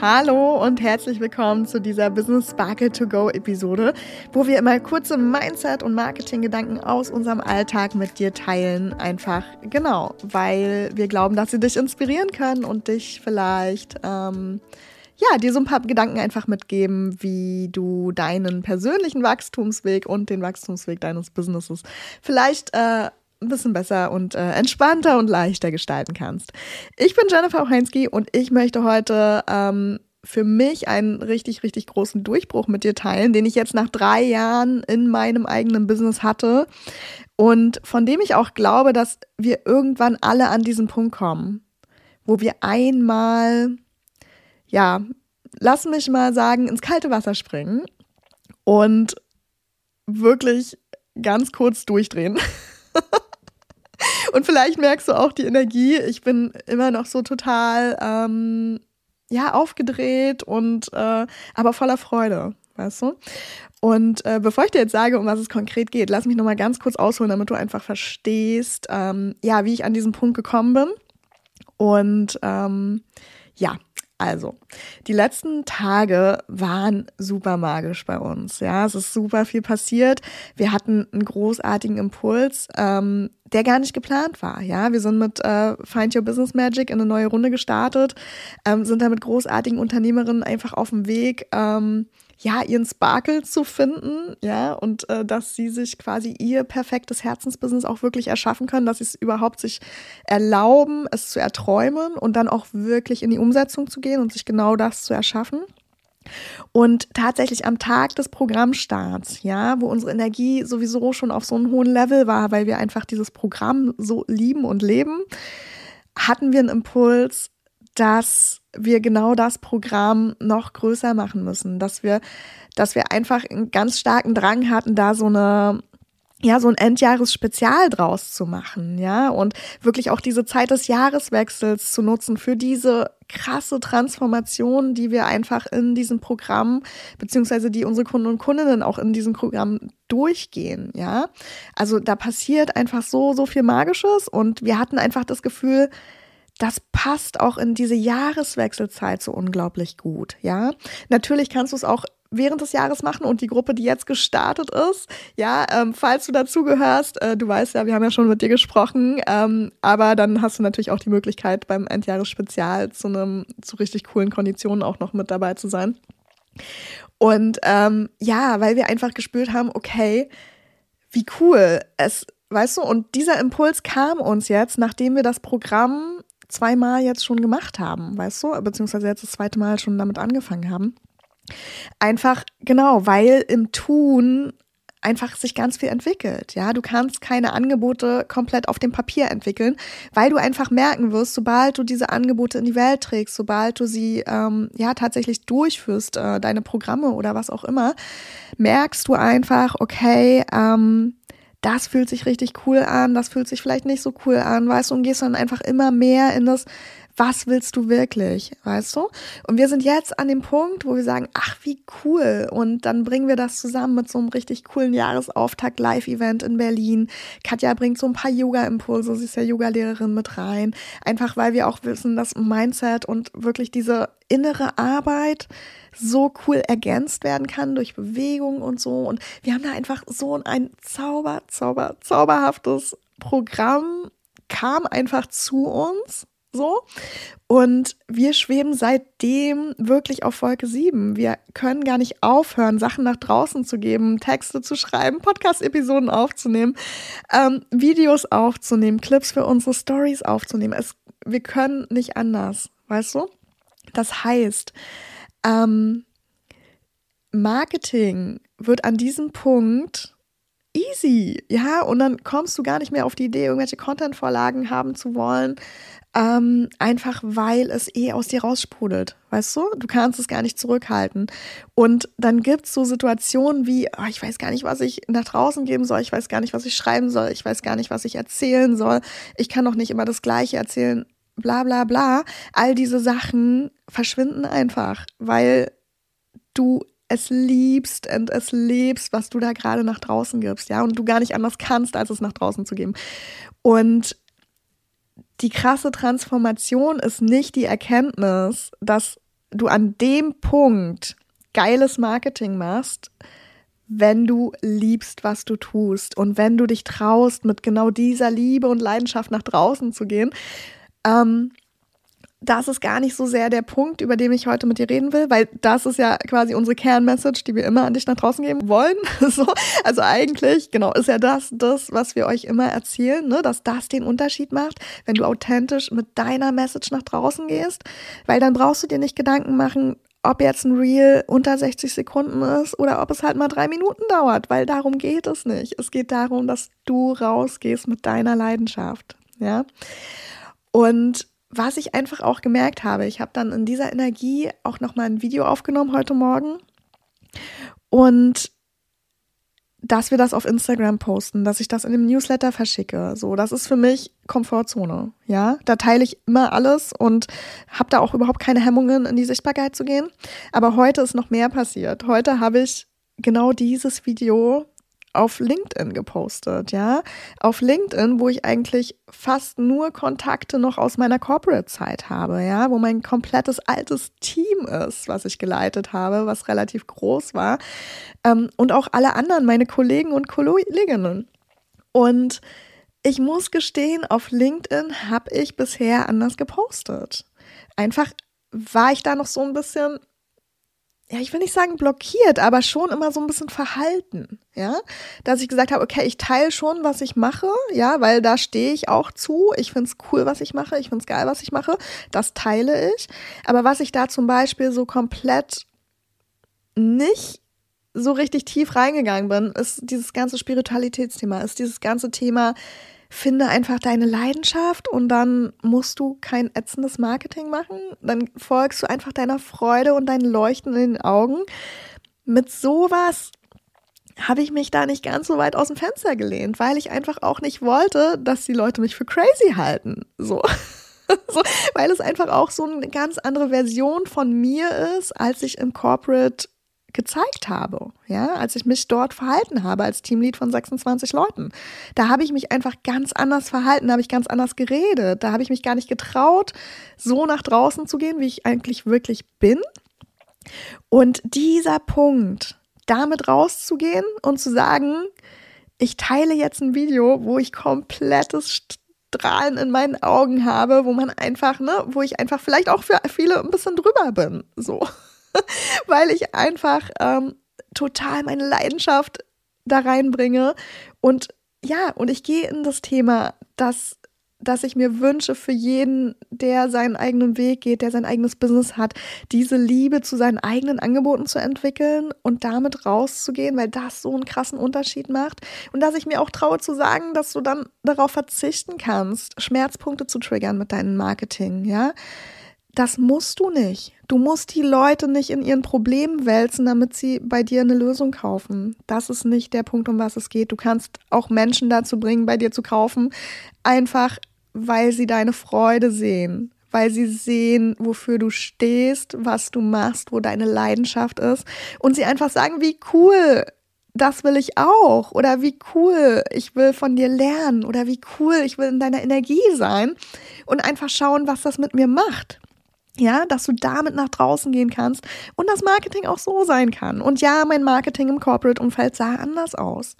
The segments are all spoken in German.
Hallo und herzlich willkommen zu dieser Business Sparkle to Go Episode, wo wir immer kurze Mindset- und Marketing-Gedanken aus unserem Alltag mit dir teilen. Einfach genau, weil wir glauben, dass sie dich inspirieren können und dich vielleicht, ähm, ja, dir so ein paar Gedanken einfach mitgeben, wie du deinen persönlichen Wachstumsweg und den Wachstumsweg deines Businesses vielleicht äh, ein bisschen besser und äh, entspannter und leichter gestalten kannst. Ich bin Jennifer Heinzki und ich möchte heute ähm, für mich einen richtig, richtig großen Durchbruch mit dir teilen, den ich jetzt nach drei Jahren in meinem eigenen Business hatte und von dem ich auch glaube, dass wir irgendwann alle an diesen Punkt kommen, wo wir einmal, ja, lass mich mal sagen, ins kalte Wasser springen und wirklich ganz kurz durchdrehen. Und vielleicht merkst du auch die Energie. Ich bin immer noch so total, ähm, ja, aufgedreht und äh, aber voller Freude, weißt du? Und äh, bevor ich dir jetzt sage, um was es konkret geht, lass mich nochmal ganz kurz ausholen, damit du einfach verstehst, ähm, ja, wie ich an diesen Punkt gekommen bin. Und ähm, ja, also, die letzten Tage waren super magisch bei uns. Ja, es ist super viel passiert. Wir hatten einen großartigen Impuls, ähm, der gar nicht geplant war. Ja, wir sind mit äh, Find Your Business Magic in eine neue Runde gestartet, ähm, sind da mit großartigen Unternehmerinnen einfach auf dem Weg. Ähm, ja, ihren Sparkle zu finden, ja, und äh, dass sie sich quasi ihr perfektes Herzensbusiness auch wirklich erschaffen können, dass sie es überhaupt sich erlauben, es zu erträumen und dann auch wirklich in die Umsetzung zu gehen und sich genau das zu erschaffen. Und tatsächlich am Tag des Programmstarts, ja, wo unsere Energie sowieso schon auf so einem hohen Level war, weil wir einfach dieses Programm so lieben und leben, hatten wir einen Impuls, dass wir genau das Programm noch größer machen müssen, dass wir, dass wir einfach einen ganz starken Drang hatten, da so eine ja, so ein Endjahresspezial draus zu machen, ja, und wirklich auch diese Zeit des Jahreswechsels zu nutzen für diese krasse Transformation, die wir einfach in diesem Programm, beziehungsweise die unsere Kunden und Kundinnen auch in diesem Programm durchgehen, ja. Also da passiert einfach so, so viel Magisches und wir hatten einfach das Gefühl, das passt auch in diese Jahreswechselzeit so unglaublich gut, ja. Natürlich kannst du es auch während des Jahres machen und die Gruppe, die jetzt gestartet ist, ja, ähm, falls du dazugehörst, äh, du weißt ja, wir haben ja schon mit dir gesprochen, ähm, aber dann hast du natürlich auch die Möglichkeit beim Endjahresspezial zu einem zu richtig coolen Konditionen auch noch mit dabei zu sein. Und ähm, ja, weil wir einfach gespürt haben, okay, wie cool es, weißt du, und dieser Impuls kam uns jetzt, nachdem wir das Programm zweimal jetzt schon gemacht haben, weißt du, beziehungsweise jetzt das zweite Mal schon damit angefangen haben. Einfach, genau, weil im Tun einfach sich ganz viel entwickelt. Ja, du kannst keine Angebote komplett auf dem Papier entwickeln, weil du einfach merken wirst, sobald du diese Angebote in die Welt trägst, sobald du sie ähm, ja tatsächlich durchführst, äh, deine Programme oder was auch immer, merkst du einfach, okay, ähm, das fühlt sich richtig cool an, das fühlt sich vielleicht nicht so cool an, weißt du, und gehst dann einfach immer mehr in das, was willst du wirklich, weißt du? Und wir sind jetzt an dem Punkt, wo wir sagen, ach, wie cool. Und dann bringen wir das zusammen mit so einem richtig coolen Jahresauftakt Live-Event in Berlin. Katja bringt so ein paar Yoga-Impulse, sie ist ja Yoga-Lehrerin mit rein. Einfach weil wir auch wissen, dass Mindset und wirklich diese innere Arbeit so cool ergänzt werden kann durch Bewegung und so. Und wir haben da einfach so ein Zauber, Zauber, zauberhaftes Programm kam einfach zu uns so. Und wir schweben seitdem wirklich auf Wolke 7. Wir können gar nicht aufhören, Sachen nach draußen zu geben, Texte zu schreiben, Podcast-Episoden aufzunehmen, ähm, Videos aufzunehmen, Clips für unsere Stories aufzunehmen. Es, wir können nicht anders, weißt du? Das heißt, ähm, Marketing wird an diesem Punkt easy, ja, und dann kommst du gar nicht mehr auf die Idee, irgendwelche Content-Vorlagen haben zu wollen, ähm, einfach weil es eh aus dir raussprudelt, weißt du? Du kannst es gar nicht zurückhalten. Und dann gibt es so Situationen wie, oh, ich weiß gar nicht, was ich nach draußen geben soll, ich weiß gar nicht, was ich schreiben soll, ich weiß gar nicht, was ich erzählen soll, ich kann doch nicht immer das Gleiche erzählen, bla bla bla. All diese Sachen verschwinden einfach, weil du es liebst und es lebst, was du da gerade nach draußen gibst, ja, und du gar nicht anders kannst, als es nach draußen zu geben. Und die krasse Transformation ist nicht die Erkenntnis, dass du an dem Punkt geiles Marketing machst, wenn du liebst, was du tust und wenn du dich traust, mit genau dieser Liebe und Leidenschaft nach draußen zu gehen. Ähm, das ist gar nicht so sehr der Punkt, über den ich heute mit dir reden will, weil das ist ja quasi unsere Kernmessage, die wir immer an dich nach draußen geben wollen. so, also eigentlich, genau, ist ja das, das, was wir euch immer erzählen, ne, dass das den Unterschied macht, wenn du authentisch mit deiner Message nach draußen gehst, weil dann brauchst du dir nicht Gedanken machen, ob jetzt ein Reel unter 60 Sekunden ist oder ob es halt mal drei Minuten dauert, weil darum geht es nicht. Es geht darum, dass du rausgehst mit deiner Leidenschaft, ja. Und was ich einfach auch gemerkt habe, ich habe dann in dieser Energie auch noch mal ein Video aufgenommen heute Morgen und dass wir das auf Instagram posten, dass ich das in dem Newsletter verschicke. So, das ist für mich Komfortzone. Ja, da teile ich immer alles und habe da auch überhaupt keine Hemmungen, in die Sichtbarkeit zu gehen. Aber heute ist noch mehr passiert. Heute habe ich genau dieses Video auf LinkedIn gepostet, ja. Auf LinkedIn, wo ich eigentlich fast nur Kontakte noch aus meiner Corporate-Zeit habe, ja, wo mein komplettes altes Team ist, was ich geleitet habe, was relativ groß war. Ähm, und auch alle anderen, meine Kollegen und Kolleginnen. Und ich muss gestehen, auf LinkedIn habe ich bisher anders gepostet. Einfach war ich da noch so ein bisschen ja, ich will nicht sagen blockiert, aber schon immer so ein bisschen verhalten, ja, dass ich gesagt habe, okay, ich teile schon, was ich mache, ja, weil da stehe ich auch zu. Ich finde es cool, was ich mache, ich finde es geil, was ich mache, das teile ich. Aber was ich da zum Beispiel so komplett nicht so richtig tief reingegangen bin, ist dieses ganze Spiritualitätsthema, ist dieses ganze Thema, finde einfach deine Leidenschaft und dann musst du kein ätzendes Marketing machen. Dann folgst du einfach deiner Freude und deinen Leuchten in den Augen. Mit sowas habe ich mich da nicht ganz so weit aus dem Fenster gelehnt, weil ich einfach auch nicht wollte, dass die Leute mich für crazy halten. So. so weil es einfach auch so eine ganz andere Version von mir ist, als ich im Corporate gezeigt habe, ja, als ich mich dort verhalten habe als Teamlead von 26 Leuten. Da habe ich mich einfach ganz anders verhalten, da habe ich ganz anders geredet, da habe ich mich gar nicht getraut, so nach draußen zu gehen, wie ich eigentlich wirklich bin. Und dieser Punkt, damit rauszugehen und zu sagen, ich teile jetzt ein Video, wo ich komplettes Strahlen in meinen Augen habe, wo man einfach, ne, wo ich einfach vielleicht auch für viele ein bisschen drüber bin, so. weil ich einfach ähm, total meine Leidenschaft da reinbringe. Und ja, und ich gehe in das Thema, dass, dass ich mir wünsche für jeden, der seinen eigenen Weg geht, der sein eigenes Business hat, diese Liebe zu seinen eigenen Angeboten zu entwickeln und damit rauszugehen, weil das so einen krassen Unterschied macht. Und dass ich mir auch traue zu sagen, dass du dann darauf verzichten kannst, Schmerzpunkte zu triggern mit deinem Marketing, ja. Das musst du nicht. Du musst die Leute nicht in ihren Problemen wälzen, damit sie bei dir eine Lösung kaufen. Das ist nicht der Punkt, um was es geht. Du kannst auch Menschen dazu bringen, bei dir zu kaufen, einfach weil sie deine Freude sehen, weil sie sehen, wofür du stehst, was du machst, wo deine Leidenschaft ist und sie einfach sagen, wie cool, das will ich auch oder wie cool, ich will von dir lernen oder wie cool, ich will in deiner Energie sein und einfach schauen, was das mit mir macht. Ja, dass du damit nach draußen gehen kannst und das Marketing auch so sein kann. Und ja, mein Marketing im Corporate-Umfeld sah anders aus.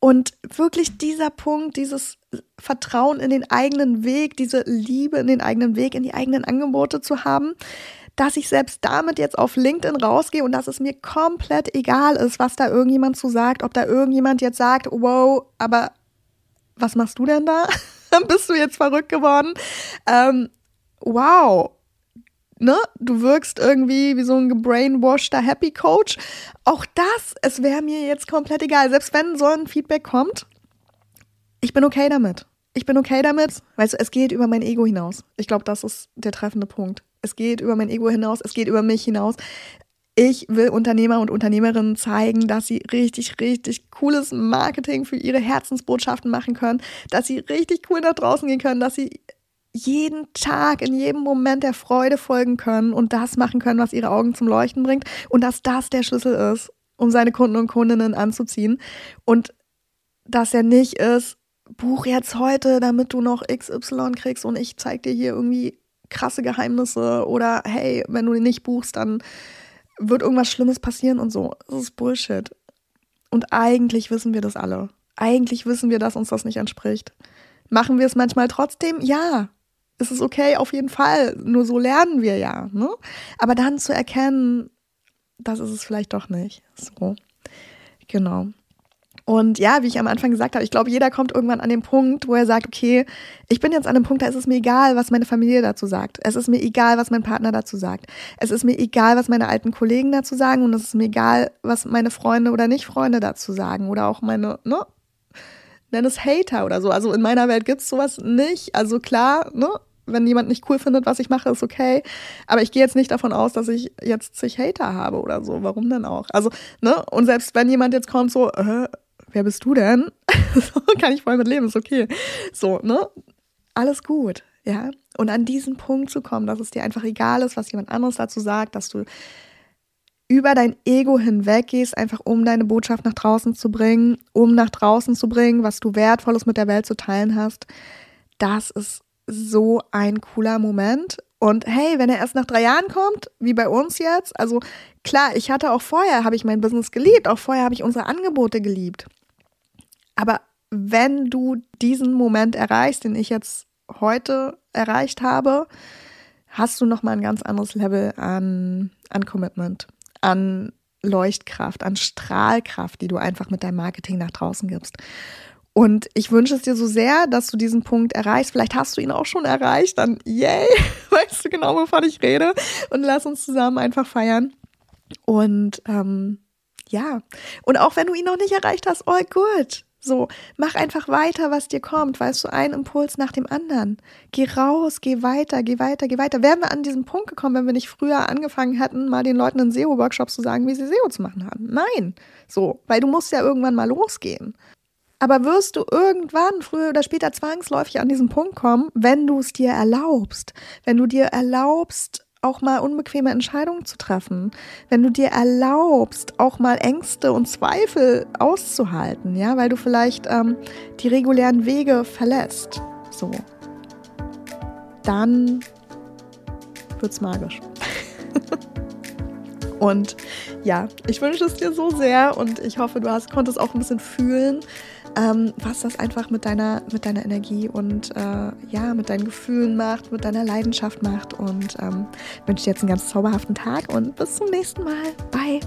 Und wirklich dieser Punkt, dieses Vertrauen in den eigenen Weg, diese Liebe in den eigenen Weg, in die eigenen Angebote zu haben, dass ich selbst damit jetzt auf LinkedIn rausgehe und dass es mir komplett egal ist, was da irgendjemand zu sagt, ob da irgendjemand jetzt sagt, wow, aber was machst du denn da? Bist du jetzt verrückt geworden? Ähm, wow, ne, du wirkst irgendwie wie so ein gebrainwasheder Happy Coach. Auch das, es wäre mir jetzt komplett egal. Selbst wenn so ein Feedback kommt, ich bin okay damit. Ich bin okay damit. Weißt du, es geht über mein Ego hinaus. Ich glaube, das ist der treffende Punkt. Es geht über mein Ego hinaus, es geht über mich hinaus. Ich will Unternehmer und Unternehmerinnen zeigen, dass sie richtig, richtig cooles Marketing für ihre Herzensbotschaften machen können, dass sie richtig cool nach draußen gehen können, dass sie jeden Tag, in jedem Moment der Freude folgen können und das machen können, was ihre Augen zum Leuchten bringt und dass das der Schlüssel ist, um seine Kunden und Kundinnen anzuziehen und dass er nicht ist, buch jetzt heute, damit du noch XY kriegst und ich zeig dir hier irgendwie krasse Geheimnisse oder hey, wenn du nicht buchst, dann wird irgendwas Schlimmes passieren und so. Das ist Bullshit. Und eigentlich wissen wir das alle. Eigentlich wissen wir, dass uns das nicht entspricht. Machen wir es manchmal trotzdem? Ja. Ist es okay? Auf jeden Fall. Nur so lernen wir ja. Ne? Aber dann zu erkennen, das ist es vielleicht doch nicht. So. Genau. Und ja, wie ich am Anfang gesagt habe, ich glaube, jeder kommt irgendwann an den Punkt, wo er sagt, okay, ich bin jetzt an dem Punkt, da ist es mir egal, was meine Familie dazu sagt. Es ist mir egal, was mein Partner dazu sagt. Es ist mir egal, was meine alten Kollegen dazu sagen und es ist mir egal, was meine Freunde oder nicht Freunde dazu sagen oder auch meine, ne? Nenn es Hater oder so. Also in meiner Welt gibt's sowas nicht. Also klar, ne? Wenn jemand nicht cool findet, was ich mache, ist okay. Aber ich gehe jetzt nicht davon aus, dass ich jetzt zig Hater habe oder so. Warum denn auch? Also, ne? Und selbst wenn jemand jetzt kommt, so, äh, wer bist du denn? so, kann ich voll mit leben, ist okay. So, ne? Alles gut, ja. Und an diesen Punkt zu kommen, dass es dir einfach egal ist, was jemand anderes dazu sagt, dass du über dein Ego hinweg gehst, einfach um deine Botschaft nach draußen zu bringen, um nach draußen zu bringen, was du Wertvolles mit der Welt zu teilen hast. Das ist so ein cooler Moment. Und hey, wenn er erst nach drei Jahren kommt, wie bei uns jetzt, also klar, ich hatte auch vorher, habe ich mein Business geliebt, auch vorher habe ich unsere Angebote geliebt. Aber wenn du diesen Moment erreichst, den ich jetzt heute erreicht habe, hast du nochmal ein ganz anderes Level an, an Commitment, an Leuchtkraft, an Strahlkraft, die du einfach mit deinem Marketing nach draußen gibst. Und ich wünsche es dir so sehr, dass du diesen Punkt erreichst. Vielleicht hast du ihn auch schon erreicht, dann yay, weißt du genau, wovon ich rede. Und lass uns zusammen einfach feiern. Und ähm, ja, und auch wenn du ihn noch nicht erreicht hast, all good. So, mach einfach weiter, was dir kommt, weißt du, ein Impuls nach dem anderen. Geh raus, geh weiter, geh weiter, geh weiter. Wären wir an diesen Punkt gekommen, wenn wir nicht früher angefangen hätten, mal den Leuten in SEO-Workshops zu sagen, wie sie SEO zu machen haben? Nein. So, weil du musst ja irgendwann mal losgehen. Aber wirst du irgendwann, früher oder später, zwangsläufig an diesen Punkt kommen, wenn du es dir erlaubst, wenn du dir erlaubst, auch mal unbequeme Entscheidungen zu treffen, wenn du dir erlaubst, auch mal Ängste und Zweifel auszuhalten, ja, weil du vielleicht ähm, die regulären Wege verlässt, so, dann wird's magisch. und ja, ich wünsche es dir so sehr und ich hoffe, du hast, konntest auch ein bisschen fühlen, ähm, was das einfach mit deiner, mit deiner Energie und äh, ja, mit deinen Gefühlen macht, mit deiner Leidenschaft macht. Und ähm, wünsche dir jetzt einen ganz zauberhaften Tag und bis zum nächsten Mal. Bye.